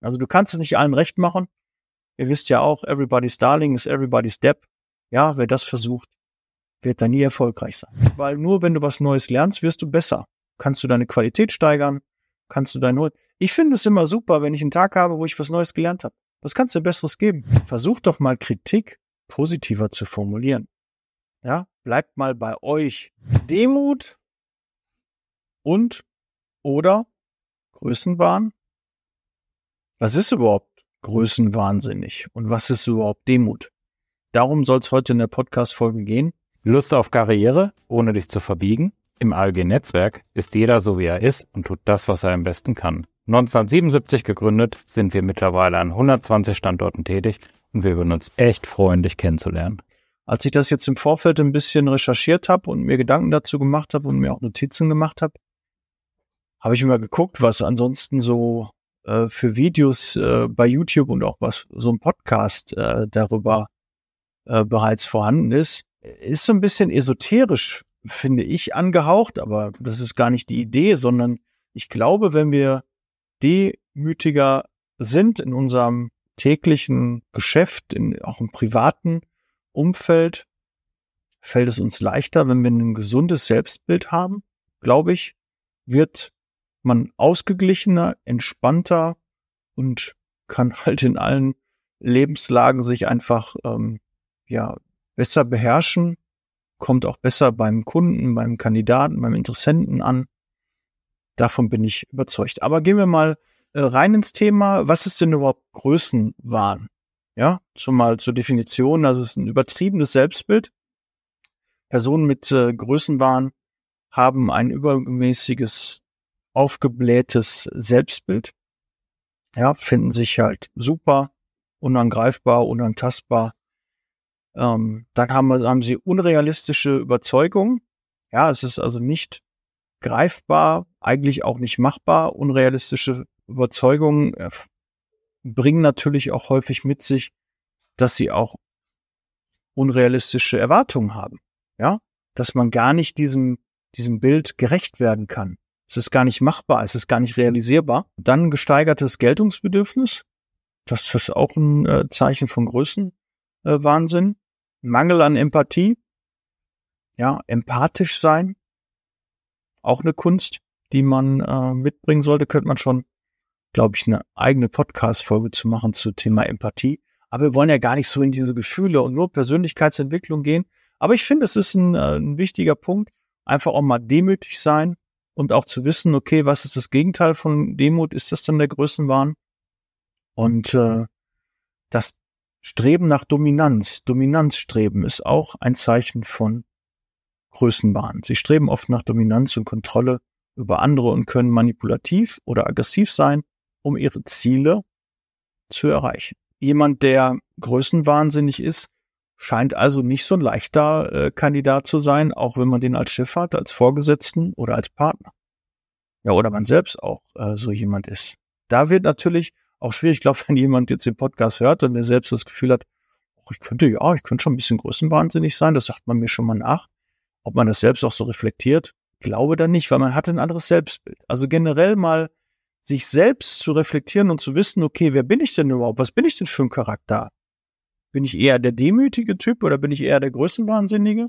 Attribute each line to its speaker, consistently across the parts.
Speaker 1: Also du kannst es nicht allen recht machen. Ihr wisst ja auch, everybody's darling is everybody's depp. Ja, wer das versucht, wird da nie erfolgreich sein. Weil nur wenn du was Neues lernst, wirst du besser. Kannst du deine Qualität steigern, kannst du dein Ich finde es immer super, wenn ich einen Tag habe, wo ich was Neues gelernt habe. Was kannst du Besseres geben? Versuch doch mal Kritik positiver zu formulieren. Ja, bleibt mal bei euch. Demut und oder Größenwahn? Was ist überhaupt größenwahnsinnig und was ist überhaupt Demut? Darum soll es heute in der Podcast-Folge gehen.
Speaker 2: Lust auf Karriere, ohne dich zu verbiegen? Im ALG-Netzwerk ist jeder so, wie er ist und tut das, was er am besten kann. 1977 gegründet, sind wir mittlerweile an 120 Standorten tätig und wir würden uns echt freuen, dich kennenzulernen.
Speaker 1: Als ich das jetzt im Vorfeld ein bisschen recherchiert habe und mir Gedanken dazu gemacht habe und mir auch Notizen gemacht habe, habe ich immer geguckt, was ansonsten so äh, für Videos äh, bei YouTube und auch was so ein Podcast äh, darüber äh, bereits vorhanden ist. Ist so ein bisschen esoterisch, finde ich, angehaucht, aber das ist gar nicht die Idee, sondern ich glaube, wenn wir demütiger sind in unserem täglichen Geschäft, in, auch im privaten Umfeld, fällt es uns leichter, wenn wir ein gesundes Selbstbild haben, glaube ich, wird man ausgeglichener, entspannter und kann halt in allen Lebenslagen sich einfach ähm, ja besser beherrschen, kommt auch besser beim Kunden, beim Kandidaten, beim Interessenten an. Davon bin ich überzeugt. Aber gehen wir mal äh, rein ins Thema. Was ist denn überhaupt Größenwahn? Ja, zumal zur Definition. Also es ist ein übertriebenes Selbstbild. Personen mit äh, Größenwahn haben ein übermäßiges aufgeblähtes Selbstbild. Ja, finden sich halt super, unangreifbar, unantastbar. Ähm, dann haben, haben sie unrealistische Überzeugungen. Ja, es ist also nicht greifbar, eigentlich auch nicht machbar. Unrealistische Überzeugungen äh, bringen natürlich auch häufig mit sich, dass sie auch unrealistische Erwartungen haben. Ja, dass man gar nicht diesem, diesem Bild gerecht werden kann. Es ist gar nicht machbar, es ist gar nicht realisierbar. Dann gesteigertes Geltungsbedürfnis. Das ist auch ein äh, Zeichen von Größenwahnsinn. Äh, Mangel an Empathie. Ja, empathisch sein. Auch eine Kunst, die man äh, mitbringen sollte. Könnte man schon, glaube ich, eine eigene Podcast-Folge zu machen zu Thema Empathie. Aber wir wollen ja gar nicht so in diese Gefühle und nur Persönlichkeitsentwicklung gehen. Aber ich finde, es ist ein, ein wichtiger Punkt. Einfach auch mal demütig sein, und auch zu wissen, okay, was ist das Gegenteil von Demut? Ist das dann der Größenwahn? Und äh, das Streben nach Dominanz, Dominanzstreben ist auch ein Zeichen von Größenwahn. Sie streben oft nach Dominanz und Kontrolle über andere und können manipulativ oder aggressiv sein, um ihre Ziele zu erreichen. Jemand, der größenwahnsinnig ist, scheint also nicht so ein leichter äh, Kandidat zu sein, auch wenn man den als Chef hat, als Vorgesetzten oder als Partner. Ja, oder man selbst auch äh, so jemand ist. Da wird natürlich auch schwierig, ich glaube, wenn jemand jetzt den Podcast hört und der selbst das Gefühl hat, oh, ich könnte ja, ich könnte schon ein bisschen größenwahnsinnig sein, das sagt man mir schon mal nach. Ob man das selbst auch so reflektiert, glaube da nicht, weil man hat ein anderes Selbstbild. Also generell mal sich selbst zu reflektieren und zu wissen, okay, wer bin ich denn überhaupt? Was bin ich denn für ein Charakter? Bin ich eher der demütige Typ oder bin ich eher der Größenwahnsinnige?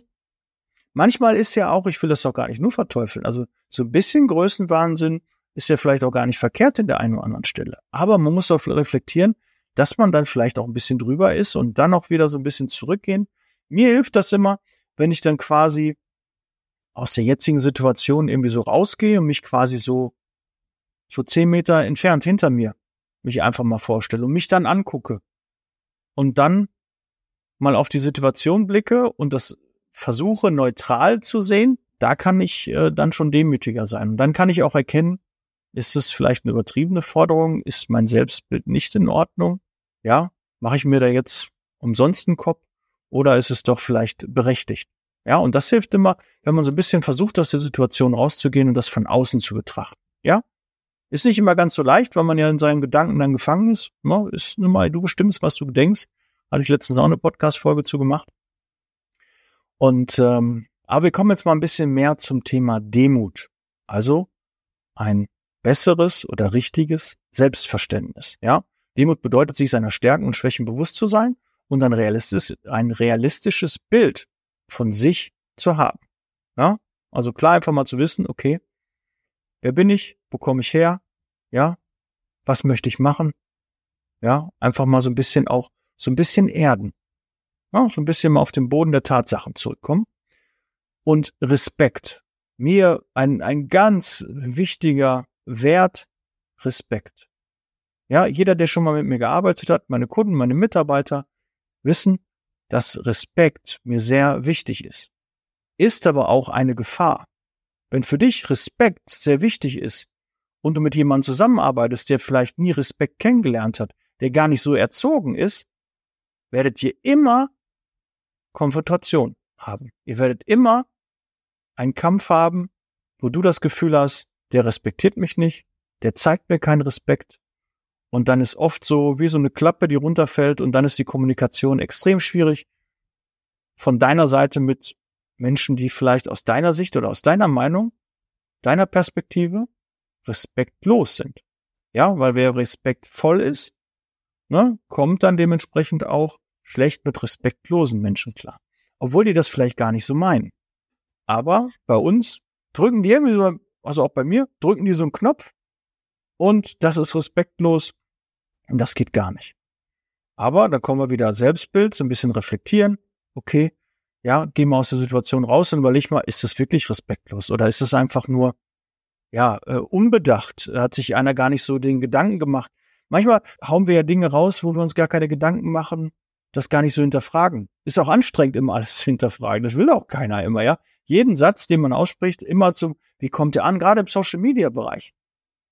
Speaker 1: Manchmal ist ja auch, ich will das doch gar nicht nur verteufeln, also so ein bisschen Größenwahnsinn ist ja vielleicht auch gar nicht verkehrt in der einen oder anderen Stelle. Aber man muss auch reflektieren, dass man dann vielleicht auch ein bisschen drüber ist und dann auch wieder so ein bisschen zurückgehen. Mir hilft das immer, wenn ich dann quasi aus der jetzigen Situation irgendwie so rausgehe und mich quasi so, so zehn Meter entfernt hinter mir mich einfach mal vorstelle und mich dann angucke und dann mal auf die Situation blicke und das versuche neutral zu sehen, da kann ich äh, dann schon demütiger sein. Und dann kann ich auch erkennen, ist es vielleicht eine übertriebene Forderung? Ist mein Selbstbild nicht in Ordnung? Ja, mache ich mir da jetzt umsonst einen Kopf oder ist es doch vielleicht berechtigt? Ja, und das hilft immer, wenn man so ein bisschen versucht, aus der Situation rauszugehen und das von außen zu betrachten. Ja, ist nicht immer ganz so leicht, weil man ja in seinen Gedanken dann gefangen ist. Ja, ist nun mal, du bestimmst, was du denkst. Hatte ich letztens auch eine Podcast-Folge zu gemacht. Und ähm, aber wir kommen jetzt mal ein bisschen mehr zum Thema Demut. Also ein besseres oder richtiges Selbstverständnis. Ja, Demut bedeutet, sich seiner Stärken und Schwächen bewusst zu sein und ein, realistisch, ein realistisches Bild von sich zu haben. Ja, also klar einfach mal zu wissen, okay, wer bin ich, wo komme ich her, ja, was möchte ich machen, ja, einfach mal so ein bisschen auch, so ein bisschen erden, ja, so ein bisschen mal auf den Boden der Tatsachen zurückkommen und Respekt. Mir ein, ein ganz wichtiger Wert, Respekt. Ja, jeder, der schon mal mit mir gearbeitet hat, meine Kunden, meine Mitarbeiter, wissen, dass Respekt mir sehr wichtig ist. Ist aber auch eine Gefahr. Wenn für dich Respekt sehr wichtig ist und du mit jemandem zusammenarbeitest, der vielleicht nie Respekt kennengelernt hat, der gar nicht so erzogen ist, werdet ihr immer Konfrontation haben. Ihr werdet immer einen Kampf haben, wo du das Gefühl hast, der respektiert mich nicht, der zeigt mir keinen Respekt. Und dann ist oft so wie so eine Klappe, die runterfällt und dann ist die Kommunikation extrem schwierig von deiner Seite mit Menschen, die vielleicht aus deiner Sicht oder aus deiner Meinung, deiner Perspektive respektlos sind. Ja, weil wer respektvoll ist, ne, kommt dann dementsprechend auch schlecht mit respektlosen Menschen klar. Obwohl die das vielleicht gar nicht so meinen. Aber bei uns drücken die irgendwie so, also auch bei mir, drücken die so einen Knopf und das ist respektlos und das geht gar nicht. Aber da kommen wir wieder Selbstbild, so ein bisschen reflektieren. Okay, ja, geh mal aus der Situation raus und überleg mal, ist das wirklich respektlos oder ist es einfach nur, ja, äh, unbedacht? Da hat sich einer gar nicht so den Gedanken gemacht. Manchmal hauen wir ja Dinge raus, wo wir uns gar keine Gedanken machen, das gar nicht so hinterfragen. Ist auch anstrengend, immer alles zu hinterfragen. Das will auch keiner immer, ja. Jeden Satz, den man ausspricht, immer zum, wie kommt der an? Gerade im Social Media Bereich.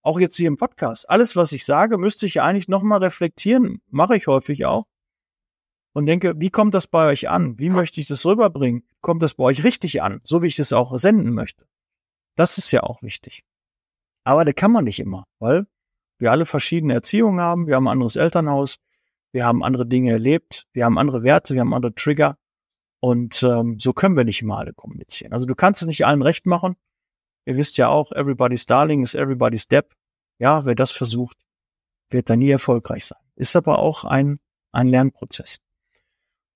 Speaker 1: Auch jetzt hier im Podcast. Alles, was ich sage, müsste ich ja eigentlich nochmal reflektieren. Mache ich häufig auch. Und denke, wie kommt das bei euch an? Wie möchte ich das rüberbringen? Kommt das bei euch richtig an? So wie ich es auch senden möchte. Das ist ja auch wichtig. Aber da kann man nicht immer, weil wir alle verschiedene Erziehungen haben. Wir haben ein anderes Elternhaus wir haben andere Dinge erlebt, wir haben andere Werte, wir haben andere Trigger und ähm, so können wir nicht immer alle kommunizieren. Also du kannst es nicht allen recht machen. Ihr wisst ja auch, everybody's darling is everybody's depp. Ja, wer das versucht, wird da nie erfolgreich sein. Ist aber auch ein, ein Lernprozess.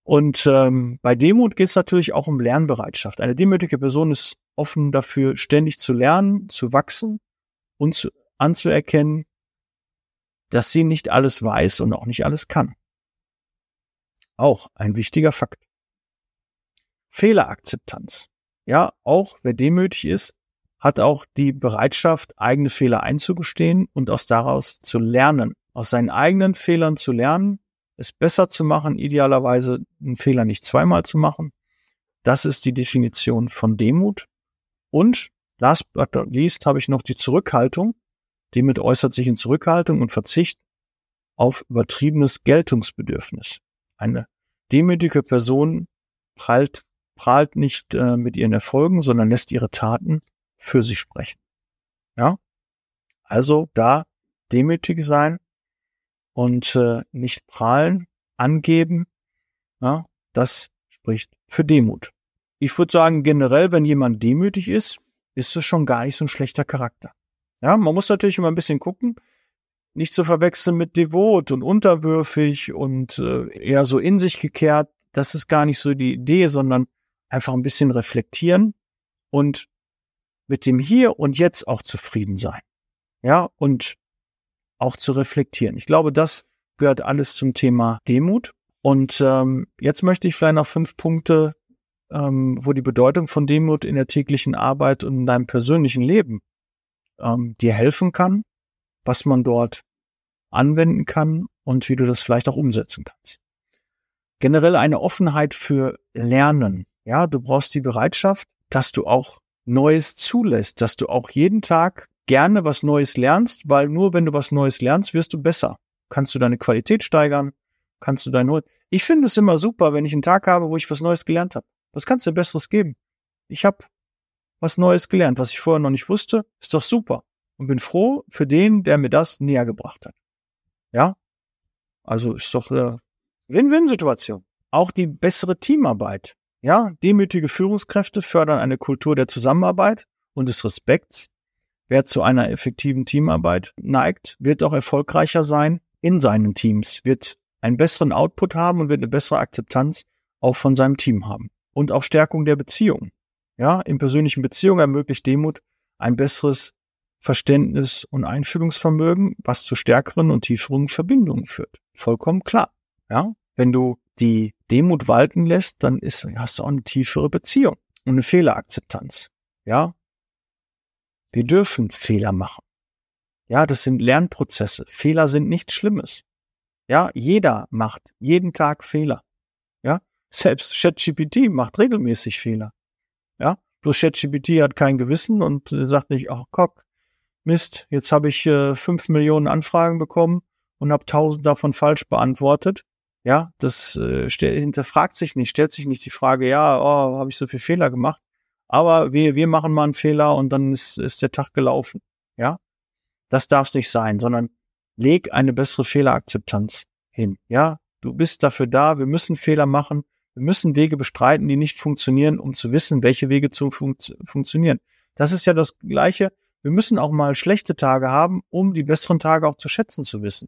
Speaker 1: Und ähm, bei Demut geht es natürlich auch um Lernbereitschaft. Eine demütige Person ist offen dafür, ständig zu lernen, zu wachsen und zu, anzuerkennen, dass sie nicht alles weiß und auch nicht alles kann. Auch ein wichtiger Fakt. Fehlerakzeptanz. Ja, auch wer demütig ist, hat auch die Bereitschaft, eigene Fehler einzugestehen und aus daraus zu lernen. Aus seinen eigenen Fehlern zu lernen, es besser zu machen, idealerweise einen Fehler nicht zweimal zu machen. Das ist die Definition von Demut. Und last but not least habe ich noch die Zurückhaltung. Demut äußert sich in Zurückhaltung und Verzicht auf übertriebenes Geltungsbedürfnis. Eine demütige Person prallt, prahlt nicht äh, mit ihren Erfolgen, sondern lässt ihre Taten für sich sprechen. Ja? Also da demütig sein und äh, nicht prahlen, angeben, ja, das spricht für Demut. Ich würde sagen, generell, wenn jemand demütig ist, ist es schon gar nicht so ein schlechter Charakter. Ja, man muss natürlich immer ein bisschen gucken, nicht zu verwechseln mit devot und unterwürfig und äh, eher so in sich gekehrt. Das ist gar nicht so die Idee, sondern einfach ein bisschen reflektieren und mit dem Hier und Jetzt auch zufrieden sein. Ja, und auch zu reflektieren. Ich glaube, das gehört alles zum Thema Demut. Und ähm, jetzt möchte ich vielleicht noch fünf Punkte, ähm, wo die Bedeutung von Demut in der täglichen Arbeit und in deinem persönlichen Leben ähm, dir helfen kann, was man dort anwenden kann und wie du das vielleicht auch umsetzen kannst. Generell eine Offenheit für Lernen. Ja, du brauchst die Bereitschaft, dass du auch Neues zulässt, dass du auch jeden Tag gerne was Neues lernst, weil nur wenn du was Neues lernst, wirst du besser. Kannst du deine Qualität steigern, kannst du deine Ich finde es immer super, wenn ich einen Tag habe, wo ich was Neues gelernt habe. Was kannst du Besseres geben? Ich habe was Neues gelernt, was ich vorher noch nicht wusste, ist doch super. Und bin froh für den, der mir das näher gebracht hat. Ja? Also ist doch eine Win-Win-Situation. Auch die bessere Teamarbeit. Ja, demütige Führungskräfte fördern eine Kultur der Zusammenarbeit und des Respekts. wer zu einer effektiven Teamarbeit neigt, wird auch erfolgreicher sein in seinen Teams, wird einen besseren Output haben und wird eine bessere Akzeptanz auch von seinem Team haben. Und auch Stärkung der Beziehung. Ja, in persönlichen Beziehungen ermöglicht Demut ein besseres Verständnis und Einfühlungsvermögen, was zu stärkeren und tieferen Verbindungen führt. Vollkommen klar. Ja, wenn du die Demut walten lässt, dann ist, hast du auch eine tiefere Beziehung und eine Fehlerakzeptanz. Ja, wir dürfen Fehler machen. Ja, das sind Lernprozesse. Fehler sind nichts Schlimmes. Ja, jeder macht jeden Tag Fehler. Ja, selbst ChatGPT macht regelmäßig Fehler. Ja, bloß ChatGPT hat kein Gewissen und sagt nicht, ach Cock, Mist, jetzt habe ich äh, Millionen Anfragen bekommen und habe tausend davon falsch beantwortet. Ja, das äh, hinterfragt sich nicht, stellt sich nicht die Frage, ja, oh, habe ich so viel Fehler gemacht, aber wir, wir machen mal einen Fehler und dann ist, ist der Tag gelaufen. Ja, das darf es nicht sein, sondern leg eine bessere Fehlerakzeptanz hin. Ja, du bist dafür da, wir müssen Fehler machen, wir müssen Wege bestreiten, die nicht funktionieren, um zu wissen, welche Wege zu fun funktionieren. Das ist ja das Gleiche. Wir müssen auch mal schlechte Tage haben, um die besseren Tage auch zu schätzen zu wissen.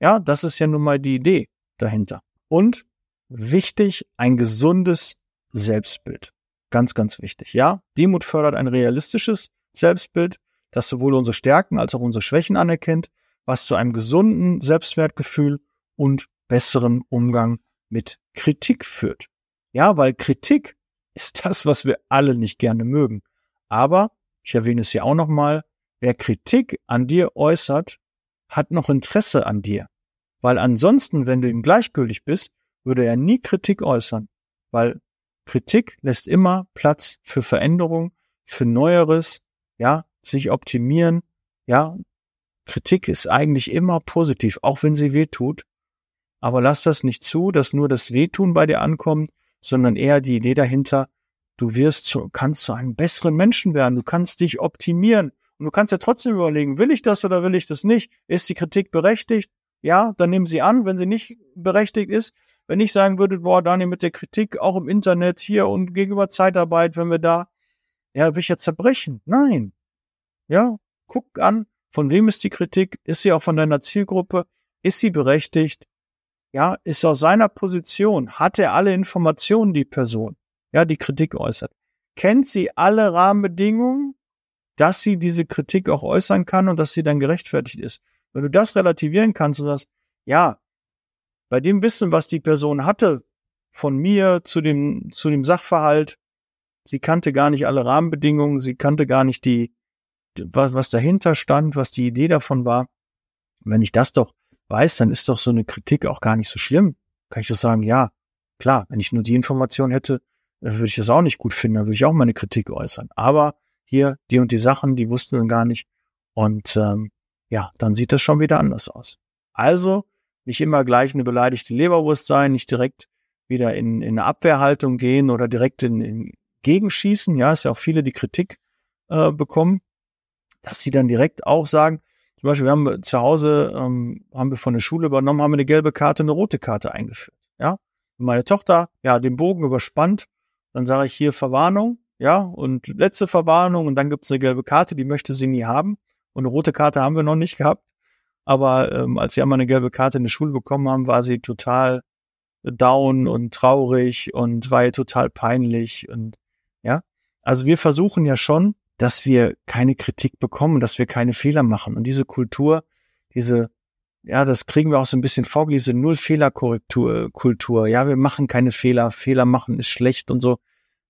Speaker 1: Ja, das ist ja nun mal die Idee dahinter. Und wichtig, ein gesundes Selbstbild. Ganz, ganz wichtig. Ja, Demut fördert ein realistisches Selbstbild, das sowohl unsere Stärken als auch unsere Schwächen anerkennt, was zu einem gesunden Selbstwertgefühl und besseren Umgang mit Kritik führt. Ja, weil Kritik ist das, was wir alle nicht gerne mögen. Aber, ich erwähne es hier auch nochmal, wer Kritik an dir äußert, hat noch Interesse an dir. Weil ansonsten, wenn du ihm gleichgültig bist, würde er nie Kritik äußern. Weil Kritik lässt immer Platz für Veränderung, für Neueres, ja, sich optimieren, ja. Kritik ist eigentlich immer positiv, auch wenn sie weh tut. Aber lass das nicht zu, dass nur das Wehtun bei dir ankommt, sondern eher die Idee dahinter, du wirst zu, kannst zu einem besseren Menschen werden, du kannst dich optimieren. Und du kannst ja trotzdem überlegen, will ich das oder will ich das nicht? Ist die Kritik berechtigt? Ja, dann nimm sie an. Wenn sie nicht berechtigt ist, wenn ich sagen würde, boah, Daniel, mit der Kritik auch im Internet hier und gegenüber Zeitarbeit, wenn wir da, ja, will ich ja zerbrechen. Nein. Ja, guck an, von wem ist die Kritik? Ist sie auch von deiner Zielgruppe? Ist sie berechtigt? Ja, ist aus seiner Position? Hat er alle Informationen, die Person? Ja, die Kritik äußert. Kennt sie alle Rahmenbedingungen, dass sie diese Kritik auch äußern kann und dass sie dann gerechtfertigt ist? Wenn du das relativieren kannst und das, ja, bei dem Wissen, was die Person hatte, von mir zu dem, zu dem Sachverhalt, sie kannte gar nicht alle Rahmenbedingungen, sie kannte gar nicht die, was, was dahinter stand, was die Idee davon war. Wenn ich das doch weiß, dann ist doch so eine Kritik auch gar nicht so schlimm. Kann ich doch sagen, ja, klar, wenn ich nur die Information hätte, würde ich das auch nicht gut finden, dann würde ich auch meine Kritik äußern. Aber hier die und die Sachen, die wussten dann gar nicht. Und ähm, ja, dann sieht das schon wieder anders aus. Also nicht immer gleich eine beleidigte Leberwurst sein, nicht direkt wieder in, in eine Abwehrhaltung gehen oder direkt in, in Gegenschießen. Ja, ist ja auch viele, die Kritik äh, bekommen, dass sie dann direkt auch sagen, zum Beispiel, wir haben zu Hause, ähm, haben wir von der Schule übernommen, haben wir eine gelbe Karte, eine rote Karte eingeführt. Ja, meine Tochter, ja, den Bogen überspannt, dann sage ich hier Verwarnung, ja, und letzte Verwarnung und dann gibt's eine gelbe Karte, die möchte sie nie haben. Und eine rote Karte haben wir noch nicht gehabt. Aber ähm, als sie einmal eine gelbe Karte in der Schule bekommen haben, war sie total down und traurig und war ihr total peinlich und ja. Also wir versuchen ja schon, dass wir keine Kritik bekommen, dass wir keine Fehler machen. Und diese Kultur, diese, ja, das kriegen wir auch so ein bisschen vorgelegt, diese Null-Fehler-Korrektur, Kultur. Ja, wir machen keine Fehler, Fehler machen ist schlecht und so.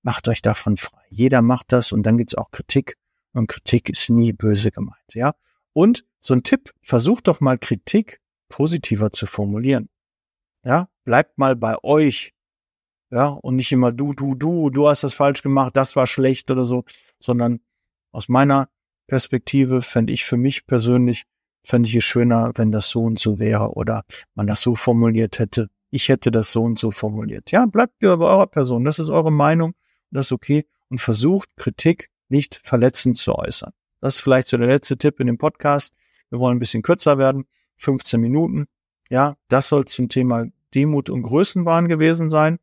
Speaker 1: Macht euch davon frei. Jeder macht das und dann gibt's auch Kritik. Und Kritik ist nie böse gemeint, ja. Und so ein Tipp, versucht doch mal Kritik positiver zu formulieren. Ja, bleibt mal bei euch. Ja, und nicht immer du, du, du, du hast das falsch gemacht, das war schlecht oder so, sondern aus meiner Perspektive fände ich für mich persönlich, fände ich es schöner, wenn das so und so wäre oder man das so formuliert hätte. Ich hätte das so und so formuliert. Ja, bleibt bei eurer Person. Das ist eure Meinung. Das ist okay. Und versucht, Kritik nicht verletzend zu äußern. Das ist vielleicht so der letzte Tipp in dem Podcast. Wir wollen ein bisschen kürzer werden. 15 Minuten. Ja, das soll zum Thema Demut und Größenwahn gewesen sein.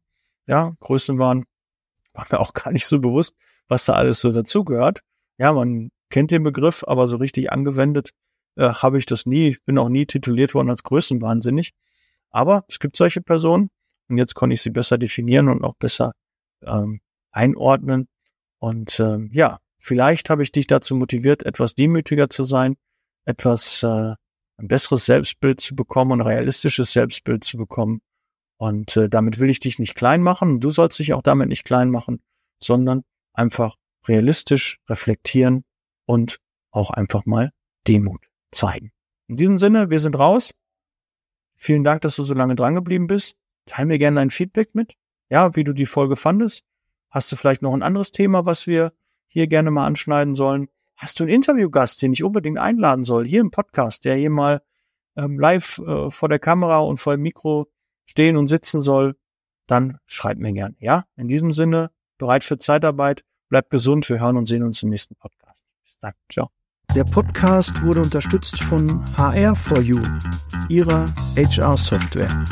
Speaker 1: Ja, Größenwahn war mir auch gar nicht so bewusst, was da alles so dazugehört. Ja, man kennt den Begriff, aber so richtig angewendet äh, habe ich das nie. Bin auch nie tituliert worden als Größenwahnsinnig. Aber es gibt solche Personen und jetzt konnte ich sie besser definieren und auch besser ähm, einordnen. Und ähm, ja, vielleicht habe ich dich dazu motiviert, etwas demütiger zu sein, etwas äh, ein besseres Selbstbild zu bekommen und ein realistisches Selbstbild zu bekommen. Und äh, damit will ich dich nicht klein machen. Du sollst dich auch damit nicht klein machen, sondern einfach realistisch reflektieren und auch einfach mal Demut zeigen. In diesem Sinne, wir sind raus. Vielen Dank, dass du so lange dran geblieben bist. Teil mir gerne dein Feedback mit. Ja, wie du die Folge fandest. Hast du vielleicht noch ein anderes Thema, was wir hier gerne mal anschneiden sollen? Hast du einen Interviewgast, den ich unbedingt einladen soll, hier im Podcast, der hier mal ähm, live äh, vor der Kamera und vor dem Mikro stehen und sitzen soll? Dann schreib mir gern. Ja, in diesem Sinne, bereit für Zeitarbeit. Bleibt gesund, wir hören und sehen uns im nächsten Podcast. Bis dann, ciao. Der Podcast wurde unterstützt von HR4U, ihrer HR-Software.